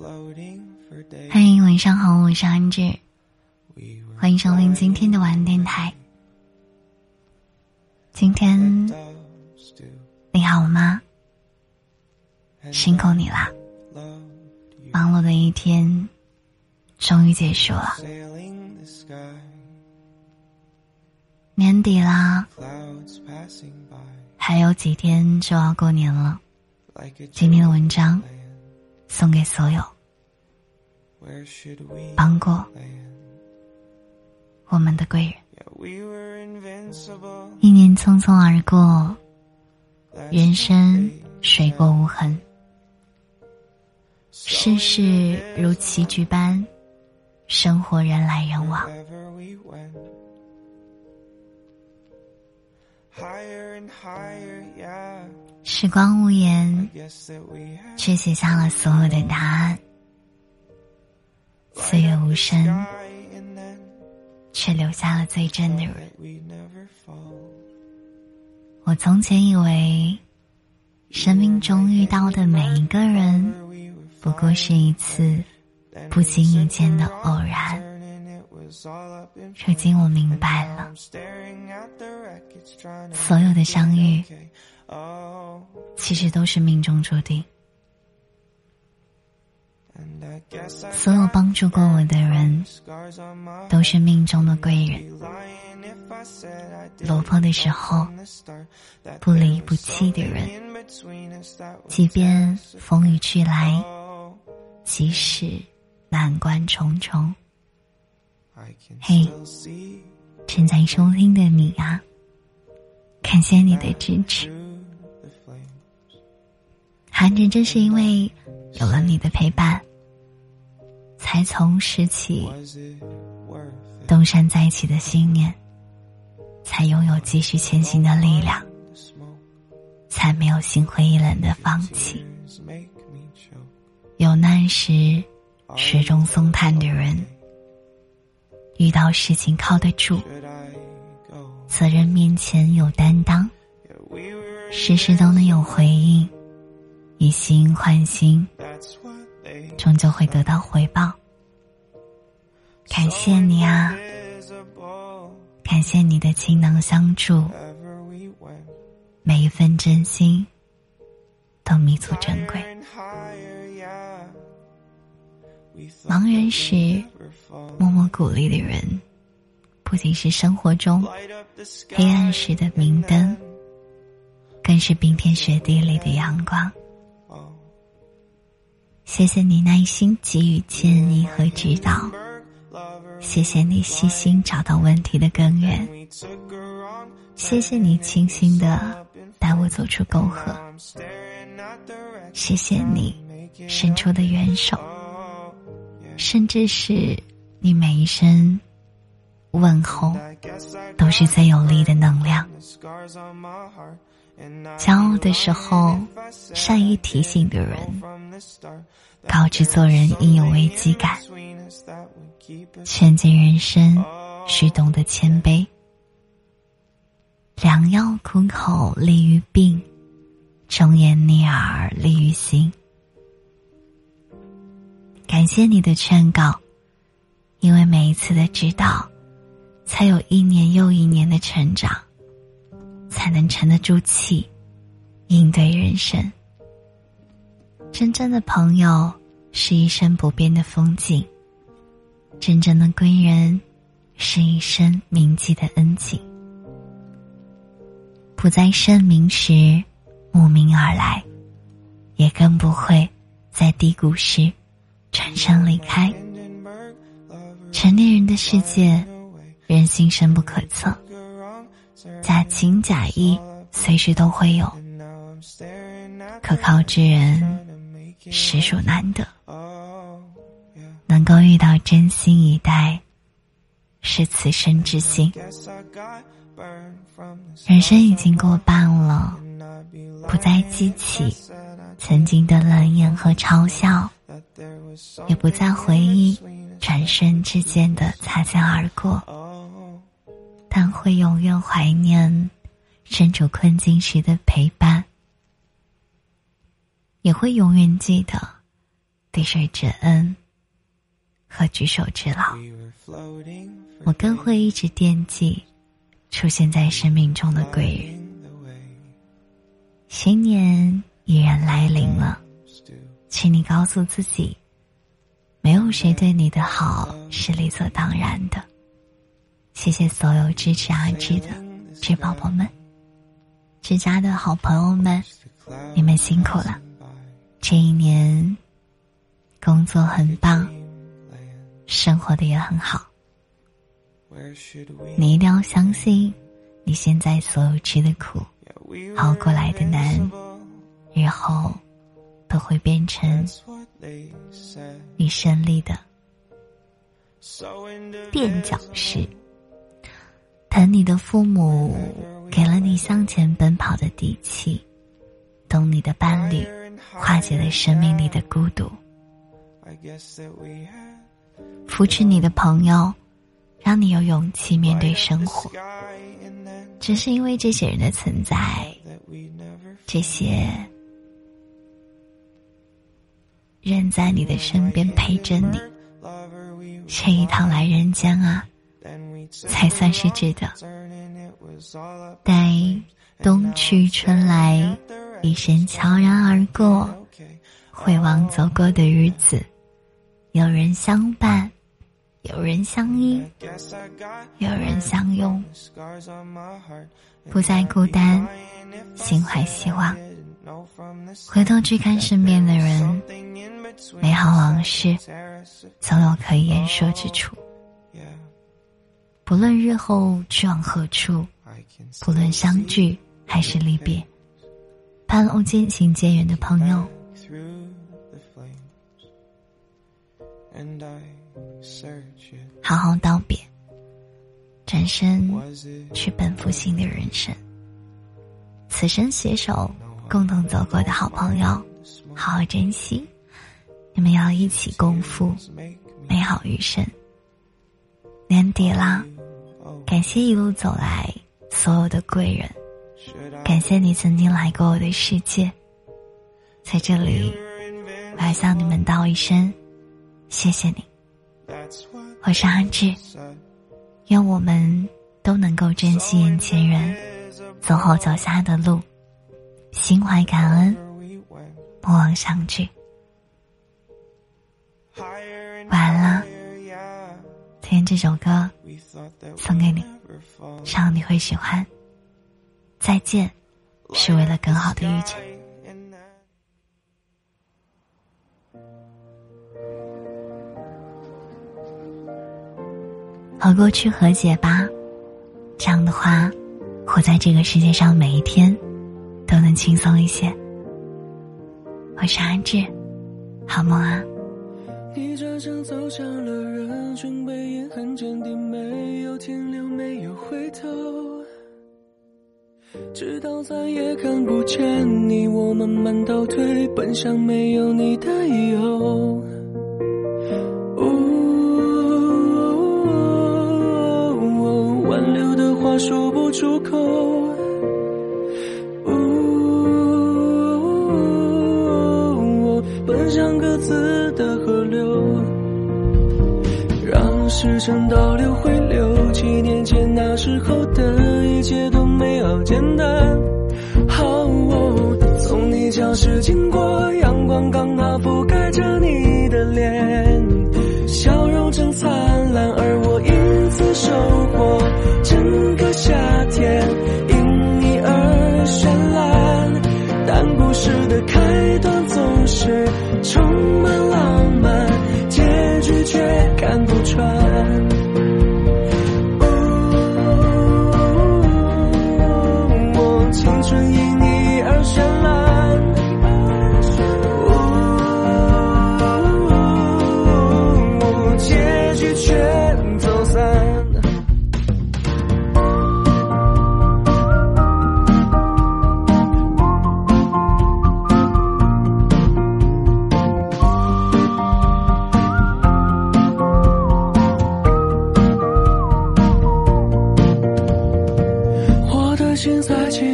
嗨，晚上好，我是安志，欢迎收听今天的晚安电台。今天你好吗？辛苦你啦！忙碌的一天终于结束了，年底啦，还有几天就要过年了。今天的文章送给所有帮过我们的贵人。一年匆匆而过，人生水过无痕，世事如棋局般，生活人来人往。时光无言，却写下了所有的答案。岁月无声，却留下了最真的人。我从前以为，生命中遇到的每一个人，不过是一次不经意间的偶然。如今我明白了，所有的相遇，其实都是命中注定。所有帮助过我的人，都是命中的贵人。落魄的时候，不离不弃的人，即便风雨去来，即使难关重重。嘿，正在收听的你啊，感谢你的支持。韩真正是因为有了你的陪伴，才从拾起东山再起的信念，才拥有继续前行的力量，才没有心灰意冷的放弃。有难时雪中送炭的人。遇到事情靠得住，责任面前有担当，事事都能有回应，以心换心，终究会得到回报。感谢你啊，感谢你的倾囊相助，每一份真心都弥足珍贵。茫然时，默默鼓励的人，不仅是生活中黑暗时的明灯，更是冰天雪地里的阳光。谢谢你耐心给予建议和指导，谢谢你细心找到问题的根源，谢谢你倾心的带我走出沟壑，谢谢你伸出的援手。甚至是你每一声问候，都是最有力的能量。骄傲的时候，善于提醒的人，告知做人应有危机感，劝诫人生需懂得谦卑。良药苦口利于病，忠言逆耳利于行。感谢你的劝告，因为每一次的指导，才有一年又一年的成长，才能沉得住气，应对人生。真正的朋友是一生不变的风景，真正的贵人是一生铭记的恩情。不在盛名时慕名而来，也更不会在低谷时。转身离开，成年人的世界，人心深不可测，假情假意随时都会有，可靠之人实属难得，能够遇到真心以待，是此生之幸。人生已经过半了，不再记起曾经的冷眼和嘲笑。也不再回忆转身之间的擦肩而过，但会永远怀念身处困境时的陪伴，也会永远记得滴水之恩和举手之劳。我更会一直惦记出现在生命中的贵人。新年已然来临了，请你告诉自己，没有谁对你的好是理所当然的。谢谢所有支持阿志的志宝宝们，志家的好朋友们，你们辛苦了。这一年，工作很棒，生活的也很好。你一定要相信，你现在所有吃的苦。熬过来的难，日后都会变成你胜利的垫脚石。疼你的父母给了你向前奔跑的底气，懂你的伴侣化解了生命里的孤独，扶持你的朋友，让你有勇气面对生活。只是因为这些人的存在，这些愿在你的身边陪着你，这一趟来人间啊，才算是值得。待冬去春来，一生悄然而过，回望走过的日子，有人相伴。有人相依，有人相拥，不再孤单，心怀希望。回头去看身边的人，美好往事总有可以言说之处。不论日后去往何处，不论相聚还是离别，盼望渐行渐远的朋友。好好道别，转身去奔赴新的人生。此生携手共同走过的好朋友，好好珍惜。你们要一起共赴美好余生。年底啦，感谢一路走来所有的贵人，感谢你曾经来过我的世界。在这里，我要向你们道一声谢谢你。我是阿志，愿我们都能够珍惜眼前人，走好脚下的路，心怀感恩，不忘相聚。完了，今天这首歌送给你，希望你会喜欢。再见，是为了更好的遇见。和过去和解吧，这样的话，活在这个世界上每一天都能轻松一些。我是安志，好梦啊。你转身走向了人群，背影很坚定，没有停留，没有回头，直到再也看不见你，我慢慢倒退，奔向没有你的以后。说不出口，自的河流，让时针倒流回流。七年前那时候的一切都美好简单。好，从你教室经过，阳光刚好覆盖着你的脸，笑容正灿烂，而我因此收获整个。夏天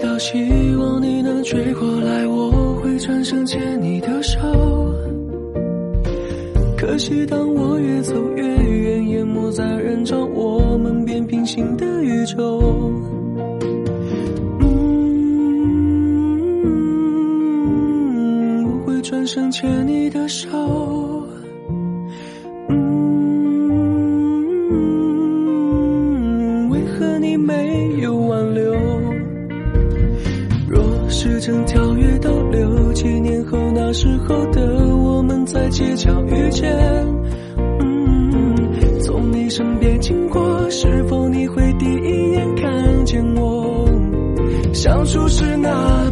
到希望你能追过来，我会转身牵你的手。可惜当我越走越远，淹没在人潮，我们变平行的宇宙。嗯。我会转身牵你的手。嗯。为何你没有？时针跳跃到六七年后，那时候的我们在街角遇见。嗯，从你身边经过，是否你会第一眼看见我？相处是那